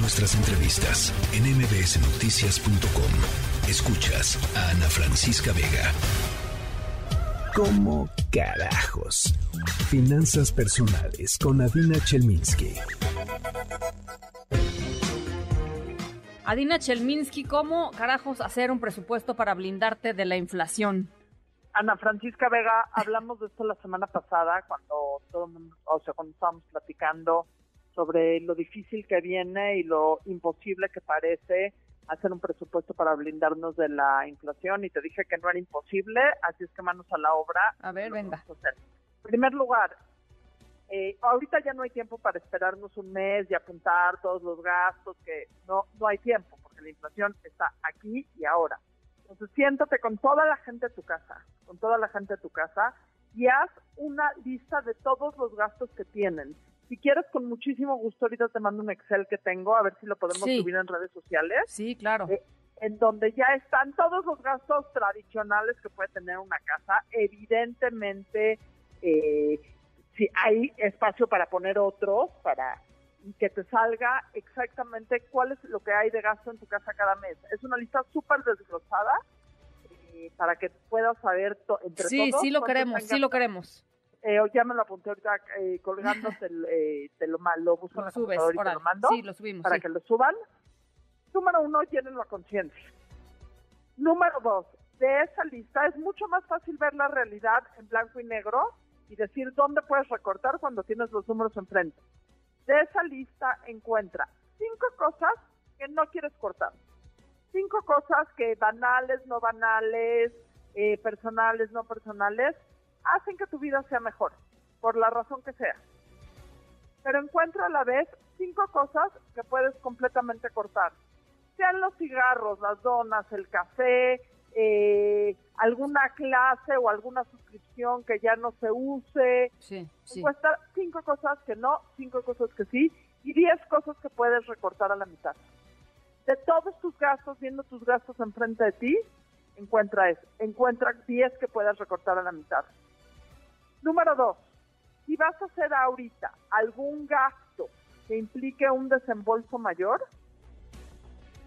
Nuestras entrevistas en mbsnoticias.com. Escuchas a Ana Francisca Vega. ¿Cómo carajos? Finanzas personales con Adina Chelminsky. Adina Chelminsky, ¿cómo carajos hacer un presupuesto para blindarte de la inflación? Ana Francisca Vega, hablamos de esto la semana pasada cuando todo o sea, cuando estábamos platicando sobre lo difícil que viene y lo imposible que parece hacer un presupuesto para blindarnos de la inflación y te dije que no era imposible, así es que manos a la obra. A ver, venga. En primer lugar, eh, ahorita ya no hay tiempo para esperarnos un mes y apuntar todos los gastos, que no, no hay tiempo, porque la inflación está aquí y ahora. Entonces siéntate con toda la gente de tu casa, con toda la gente de tu casa y haz una lista de todos los gastos que tienen. Si quieres, con muchísimo gusto, ahorita te mando un Excel que tengo, a ver si lo podemos subir en redes sociales. Sí, claro. Eh, en donde ya están todos los gastos tradicionales que puede tener una casa. Evidentemente, eh, si hay espacio para poner otros, para que te salga exactamente cuál es lo que hay de gasto en tu casa cada mes. Es una lista súper desglosada eh, para que puedas saber entre sí, todos. Sí, sí lo queremos, sí lo queremos. Eh, ya me lo apunté ahorita eh, colgando, te, eh, te, lo, lo busco lo en subes, y te lo mando. Sí, lo subimos. Para sí. que lo suban. Número uno, llenen la conciencia. Número dos, de esa lista es mucho más fácil ver la realidad en blanco y negro y decir dónde puedes recortar cuando tienes los números enfrente. De esa lista encuentra cinco cosas que no quieres cortar. Cinco cosas que banales, no banales, eh, personales, no personales, hacen que tu vida sea mejor, por la razón que sea. Pero encuentra a la vez cinco cosas que puedes completamente cortar. Sean los cigarros, las donas, el café, eh, alguna clase o alguna suscripción que ya no se use. Sí, sí. Encuentra cinco cosas que no, cinco cosas que sí y diez cosas que puedes recortar a la mitad. De todos tus gastos, viendo tus gastos enfrente de ti, encuentra eso. Encuentra diez que puedes recortar a la mitad. Número dos, si vas a hacer ahorita algún gasto que implique un desembolso mayor,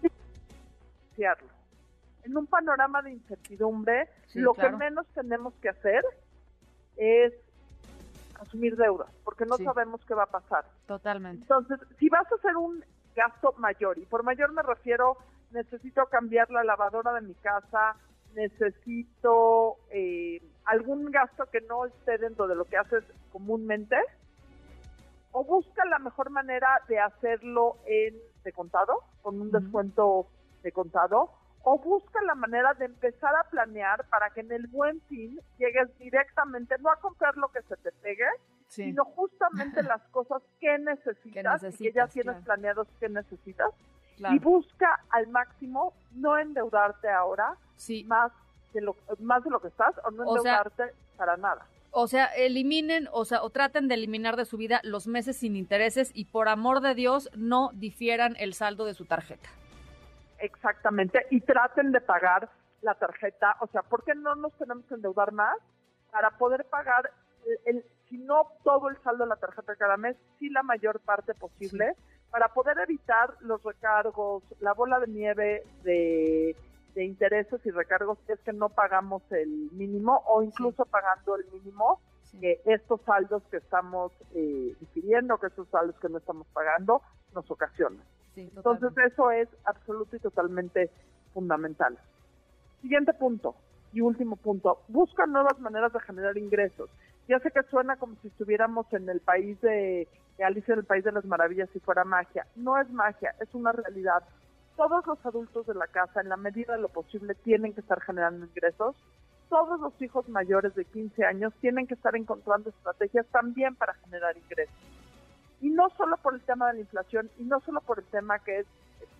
financiarlo. En un panorama de incertidumbre, Sí, lo claro. que menos tenemos que hacer es asumir deudas, porque no Sí. sabemos qué va a pasar. Totalmente. Entonces, si vas a hacer un gasto mayor, y por mayor me refiero, necesito cambiar la lavadora de mi casa, necesito eh, algún gasto que no esté dentro de lo que haces comúnmente, o busca la mejor manera de hacerlo en de contado, con un descuento de contado, o busca la manera de empezar a planear para que en el buen fin llegues directamente, no a comprar lo que se te pegue, Sí. sino justamente las cosas que necesitas, y que ya necesitas, tienes claro. planeados que necesitas claro. y busca al máximo no endeudarte ahora Sí. más de lo más de lo que estás o no O sea- endeudarte para nada. O sea, eliminen, o sea, o traten de eliminar de su vida los meses sin intereses y por amor de Dios no difieran el saldo de su tarjeta. Exactamente, y traten de pagar la tarjeta, o sea, ¿por qué no nos tenemos que endeudar más para poder pagar el, el- si no todo el saldo de la tarjeta cada mes, sí la mayor parte posible, para poder evitar los recargos, la bola de nieve de, de intereses y recargos es que no pagamos el mínimo o incluso pagando el mínimo, Sí. estos saldos que estamos eh, difiriendo, que estos saldos que no estamos pagando, nos ocasionan. Sí, Entonces eso es absoluto y totalmente fundamental. Siguiente punto y último punto, busca nuevas maneras de generar ingresos. Ya sé que suena como si estuviéramos en el país de, de Alicia en el País de las Maravillas si fuera magia. No es magia, es una realidad. Todos los adultos de la casa, en la medida de lo posible, tienen que estar generando ingresos. Todos los hijos mayores de 15 años tienen que estar encontrando estrategias también para generar ingresos y no solo por el tema de la inflación y no solo por el tema que es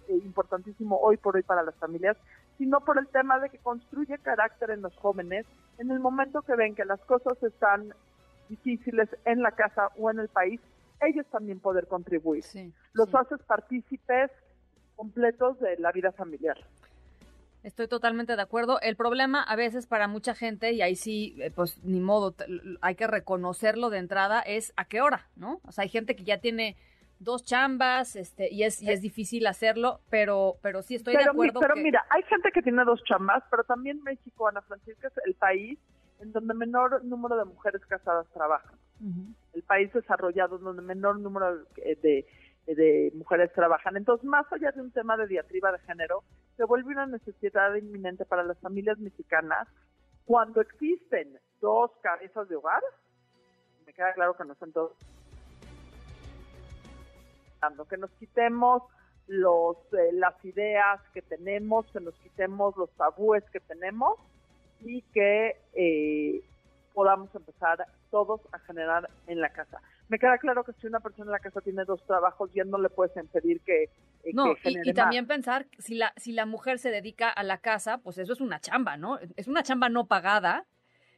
eh, importantísimo hoy por hoy para las familias, sino por el tema de que construye carácter en los jóvenes en el momento que ven que las cosas están difíciles en la casa o en el país, ellos también poder contribuir. Sí, Los sí. haces partícipes completos de la vida familiar. Estoy totalmente de acuerdo. El problema a veces para mucha gente, y ahí sí, eh, pues ni modo, hay que reconocerlo de entrada, es a qué hora, ¿no? O sea, hay gente que ya tiene dos chambas, este, y es, y es difícil hacerlo, pero, pero sí estoy de acuerdo. pero mira, hay gente que tiene dos chambas, pero también México, Ana Francisca, es el país en donde menor número de mujeres casadas trabajan. El país desarrollado donde menor número de, de, mujeres trabajan. Entonces, más allá de un tema de diatriba de género, se vuelve una necesidad inminente para las familias mexicanas cuando existen dos cabezas de hogar. Me queda claro que no son todos. Que nos quitemos los, eh, las ideas que tenemos, que nos quitemos los tabúes que tenemos y que eh, podamos empezar todos a generar en la casa. Me queda claro que si una persona en la casa tiene dos trabajos, ya no le puedes impedir que, eh, no, y, y, también pensar si la si la mujer se dedica a la casa, pues eso es una chamba, ¿no? Es una chamba no pagada,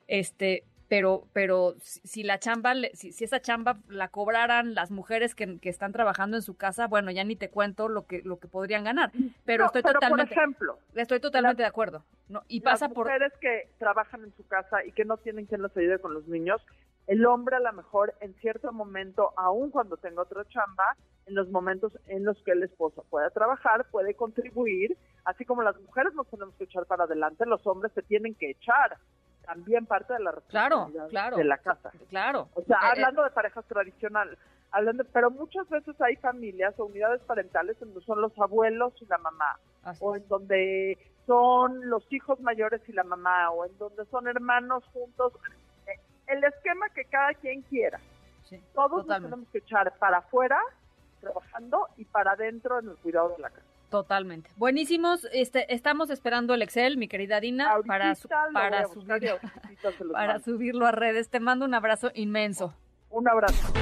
este, pero, pero si la chamba, si, esa chamba la cobraran las mujeres que, están trabajando en su casa, bueno, ya ni te cuento lo que, lo que podrían ganar. Pero estoy totalmente, por ejemplo, estoy totalmente de acuerdo. No, y pasa por mujeres que trabajan en su casa y que no tienen quien los ayude con los niños, el hombre a lo mejor en cierto momento, aun cuando tenga otra chamba, en los momentos en los que el esposo pueda trabajar, puede contribuir, así como las mujeres nos tenemos que echar para adelante, los hombres se tienen que echar también parte de la responsabilidad de la casa. Claro. O sea, eh, eh. hablando de parejas tradicionales, hablando, pero muchas veces hay familias o unidades parentales en donde son los abuelos y la mamá, o en donde son los hijos mayores y la mamá, o en donde son hermanos juntos. El esquema que cada quien quiera. Todos nos tenemos que echar para afuera trabajando y para adentro en el cuidado de la casa. Totalmente. Buenísimos. Este, estamos esperando el Excel, mi querida Dina, para, para, para subirlo a redes. Te mando un abrazo inmenso. Un abrazo.